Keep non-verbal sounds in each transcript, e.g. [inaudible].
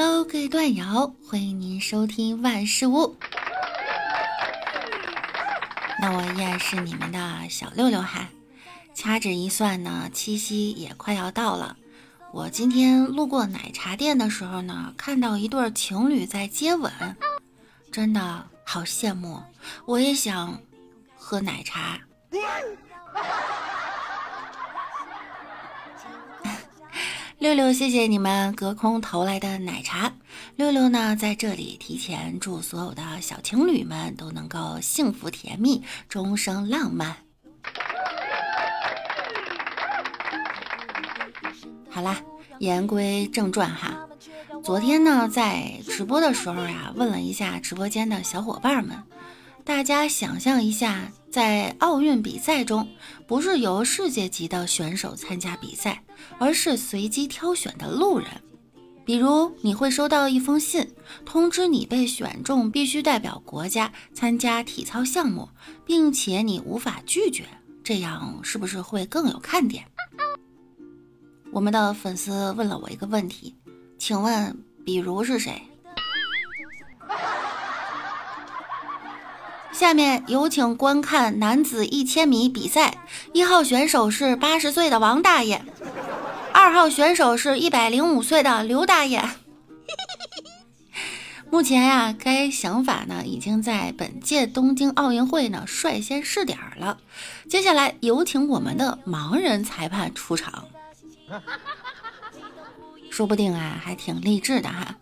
Hello，各位段友，欢迎您收听万事屋。那我依然是你们的小六六哈。掐指一算呢，七夕也快要到了。我今天路过奶茶店的时候呢，看到一对情侣在接吻，真的好羡慕。我也想喝奶茶。六六，谢谢你们隔空投来的奶茶。六六呢，在这里提前祝所有的小情侣们都能够幸福甜蜜，终生浪漫。好啦，言归正传哈。昨天呢，在直播的时候呀，问了一下直播间的小伙伴们。大家想象一下，在奥运比赛中，不是由世界级的选手参加比赛，而是随机挑选的路人。比如，你会收到一封信，通知你被选中，必须代表国家参加体操项目，并且你无法拒绝。这样是不是会更有看点？我们的粉丝问了我一个问题，请问，比如是谁？下面有请观看男子一千米比赛，一号选手是八十岁的王大爷，二号选手是一百零五岁的刘大爷。[laughs] 目前呀，该想法呢已经在本届东京奥运会呢率先试点了。接下来有请我们的盲人裁判出场，说不定啊还挺励志的哈。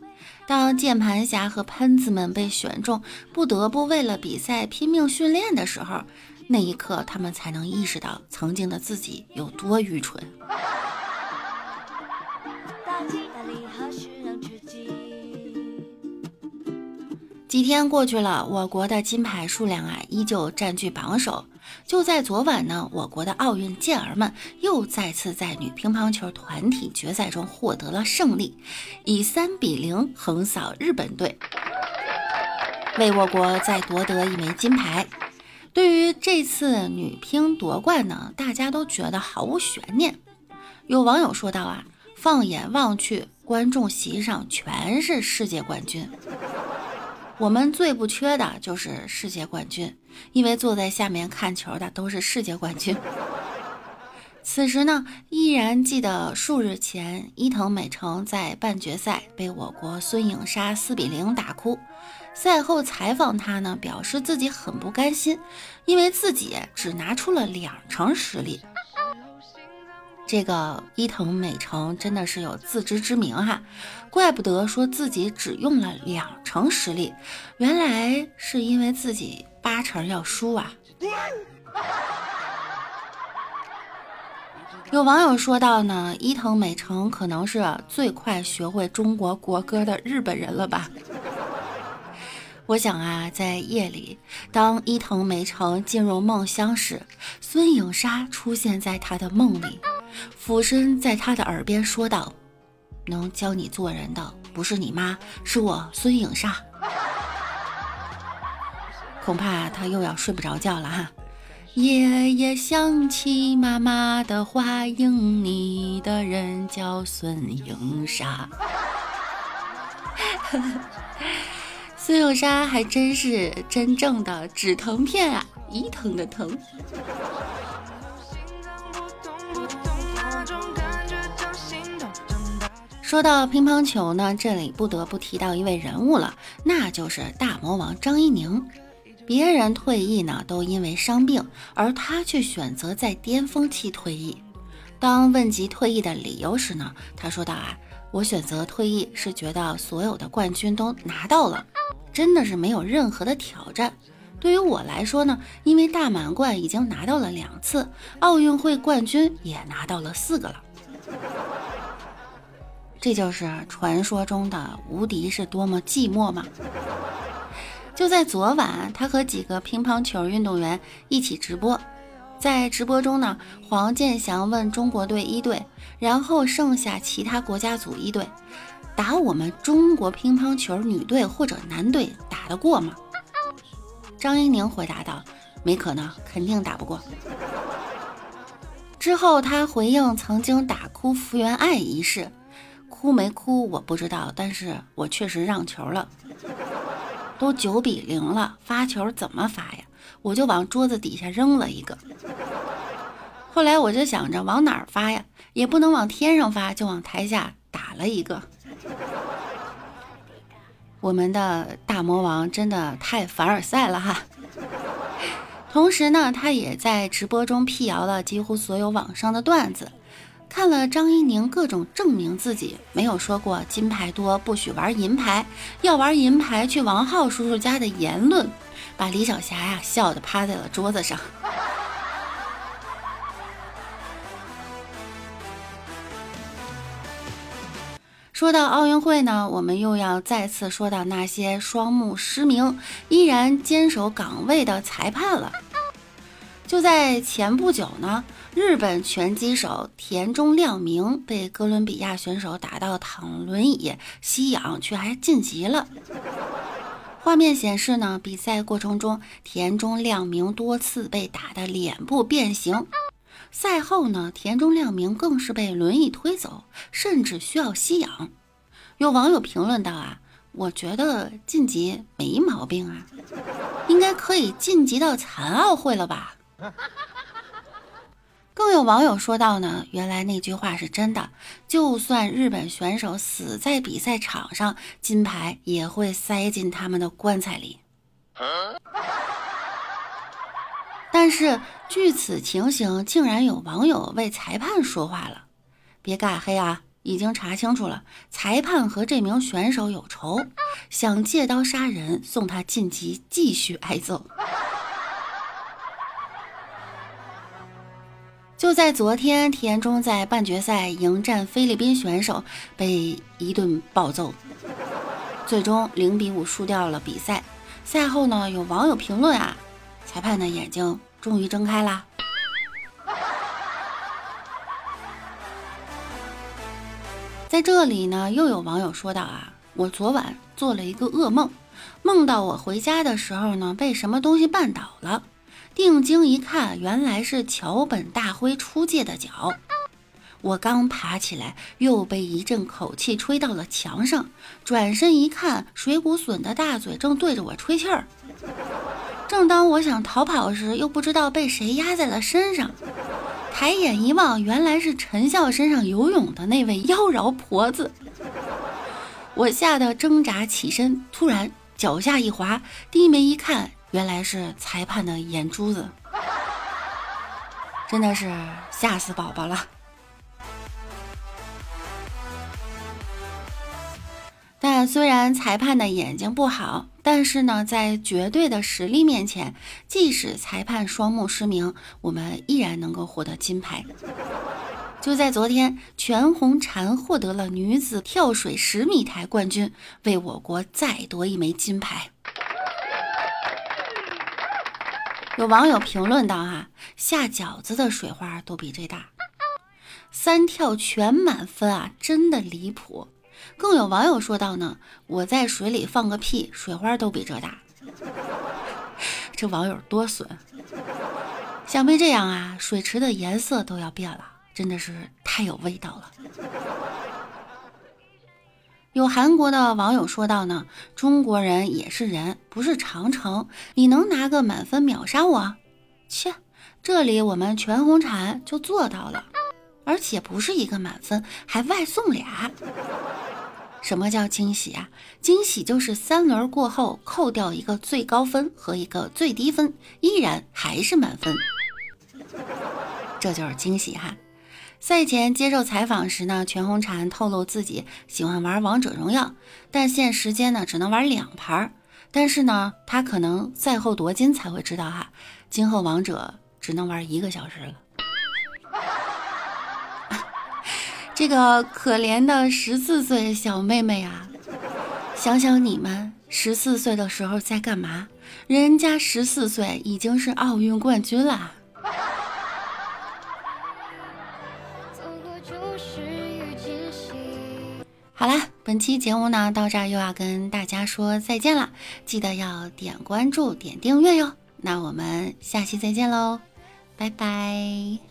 当键盘侠和喷子们被选中，不得不为了比赛拼命训练的时候，那一刻他们才能意识到曾经的自己有多愚蠢。几天过去了，我国的金牌数量啊依旧占据榜首。就在昨晚呢，我国的奥运健儿们又再次在女乒乓球团体决赛中获得了胜利，以三比零横扫日本队，为我国再夺得一枚金牌。对于这次女乒夺冠呢，大家都觉得毫无悬念。有网友说道啊，放眼望去，观众席上全是世界冠军。我们最不缺的就是世界冠军，因为坐在下面看球的都是世界冠军。[laughs] 此时呢，依然记得数日前伊藤美诚在半决赛被我国孙颖莎四比零打哭。赛后采访她呢，表示自己很不甘心，因为自己只拿出了两成实力。这个伊藤美诚真的是有自知之明哈，怪不得说自己只用了两成实力，原来是因为自己八成要输啊。有网友说到呢，伊藤美诚可能是最快学会中国国歌的日本人了吧？我想啊，在夜里，当伊藤美诚进入梦乡时，孙颖莎出现在他的梦里。俯身在他的耳边说道：“能教你做人的不是你妈，是我孙颖莎。”恐怕他又要睡不着觉了哈。夜夜想起妈妈的话，应你的人叫孙颖莎。[laughs] 孙颖莎还真是真正的止疼片啊，一疼的疼。说到乒乓球呢，这里不得不提到一位人物了，那就是大魔王张怡宁。别人退役呢，都因为伤病，而他却选择在巅峰期退役。当问及退役的理由时呢，他说道：“啊，我选择退役是觉得所有的冠军都拿到了，真的是没有任何的挑战。对于我来说呢，因为大满贯已经拿到了两次，奥运会冠军也拿到了四个了。”这就是传说中的无敌是多么寂寞吗？就在昨晚，他和几个乒乓球运动员一起直播，在直播中呢，黄健翔问中国队一队，然后剩下其他国家组一队，打我们中国乒乓球女队或者男队打得过吗？张怡宁回答道：“没可能，肯定打不过。”之后他回应曾经打哭福原爱一事。哭没哭我不知道，但是我确实让球了。都九比零了，发球怎么发呀？我就往桌子底下扔了一个。后来我就想着往哪儿发呀，也不能往天上发，就往台下打了一个。我们的大魔王真的太凡尔赛了哈。同时呢，他也在直播中辟谣了几乎所有网上的段子。看了张怡宁各种证明自己没有说过金牌多不许玩银牌，要玩银牌去王浩叔叔家的言论，把李晓霞呀笑得趴在了桌子上。[laughs] 说到奥运会呢，我们又要再次说到那些双目失明依然坚守岗位的裁判了。就在前不久呢。日本拳击手田中亮明被哥伦比亚选手打到躺轮椅吸氧，却还晋级了。画面显示呢，比赛过程中田中亮明多次被打的脸部变形。赛后呢，田中亮明更是被轮椅推走，甚至需要吸氧。有网友评论道：“啊，我觉得晋级没毛病啊，应该可以晋级到残奥会了吧。” [laughs] 更有网友说到呢，原来那句话是真的，就算日本选手死在比赛场上，金牌也会塞进他们的棺材里。但是据此情形，竟然有网友为裁判说话了，别尬黑啊！已经查清楚了，裁判和这名选手有仇，想借刀杀人，送他晋级，继续挨揍。就在昨天，田中在半决赛迎战菲律宾选手，被一顿暴揍，最终零比五输掉了比赛。赛后呢，有网友评论啊，裁判的眼睛终于睁开啦。在这里呢，又有网友说道啊，我昨晚做了一个噩梦，梦到我回家的时候呢，被什么东西绊倒了。定睛一看，原来是桥本大辉出界的脚。我刚爬起来，又被一阵口气吹到了墙上。转身一看，水谷隼的大嘴正对着我吹气儿。正当我想逃跑时，又不知道被谁压在了身上。抬眼一望，原来是陈笑身上游泳的那位妖娆婆子。我吓得挣扎起身，突然脚下一滑，低眉一看。原来是裁判的眼珠子，真的是吓死宝宝了。但虽然裁判的眼睛不好，但是呢，在绝对的实力面前，即使裁判双目失明，我们依然能够获得金牌。就在昨天，全红婵获得了女子跳水十米台冠军，为我国再夺一枚金牌。有网友评论道：“哈，下饺子的水花都比这大，三跳全满分啊，真的离谱。”更有网友说道：“呢，我在水里放个屁，水花都比这大。[laughs] ”这网友多损，想必这样啊，水池的颜色都要变了，真的是太有味道了。有韩国的网友说道呢，中国人也是人，不是长城，你能拿个满分秒杀我？切，这里我们全红婵就做到了，而且不是一个满分，还外送俩。什么叫惊喜啊？惊喜就是三轮过后扣掉一个最高分和一个最低分，依然还是满分，这就是惊喜哈。赛前接受采访时呢，全红婵透露自己喜欢玩王者荣耀，但限时间呢只能玩两盘。但是呢，他可能赛后夺金才会知道哈，今后王者只能玩一个小时了。[laughs] 这个可怜的十四岁小妹妹啊，想想你们十四岁的时候在干嘛？人家十四岁已经是奥运冠军了。好啦，本期节目呢到这儿又要跟大家说再见了，记得要点关注、点订阅哟。那我们下期再见喽，拜拜。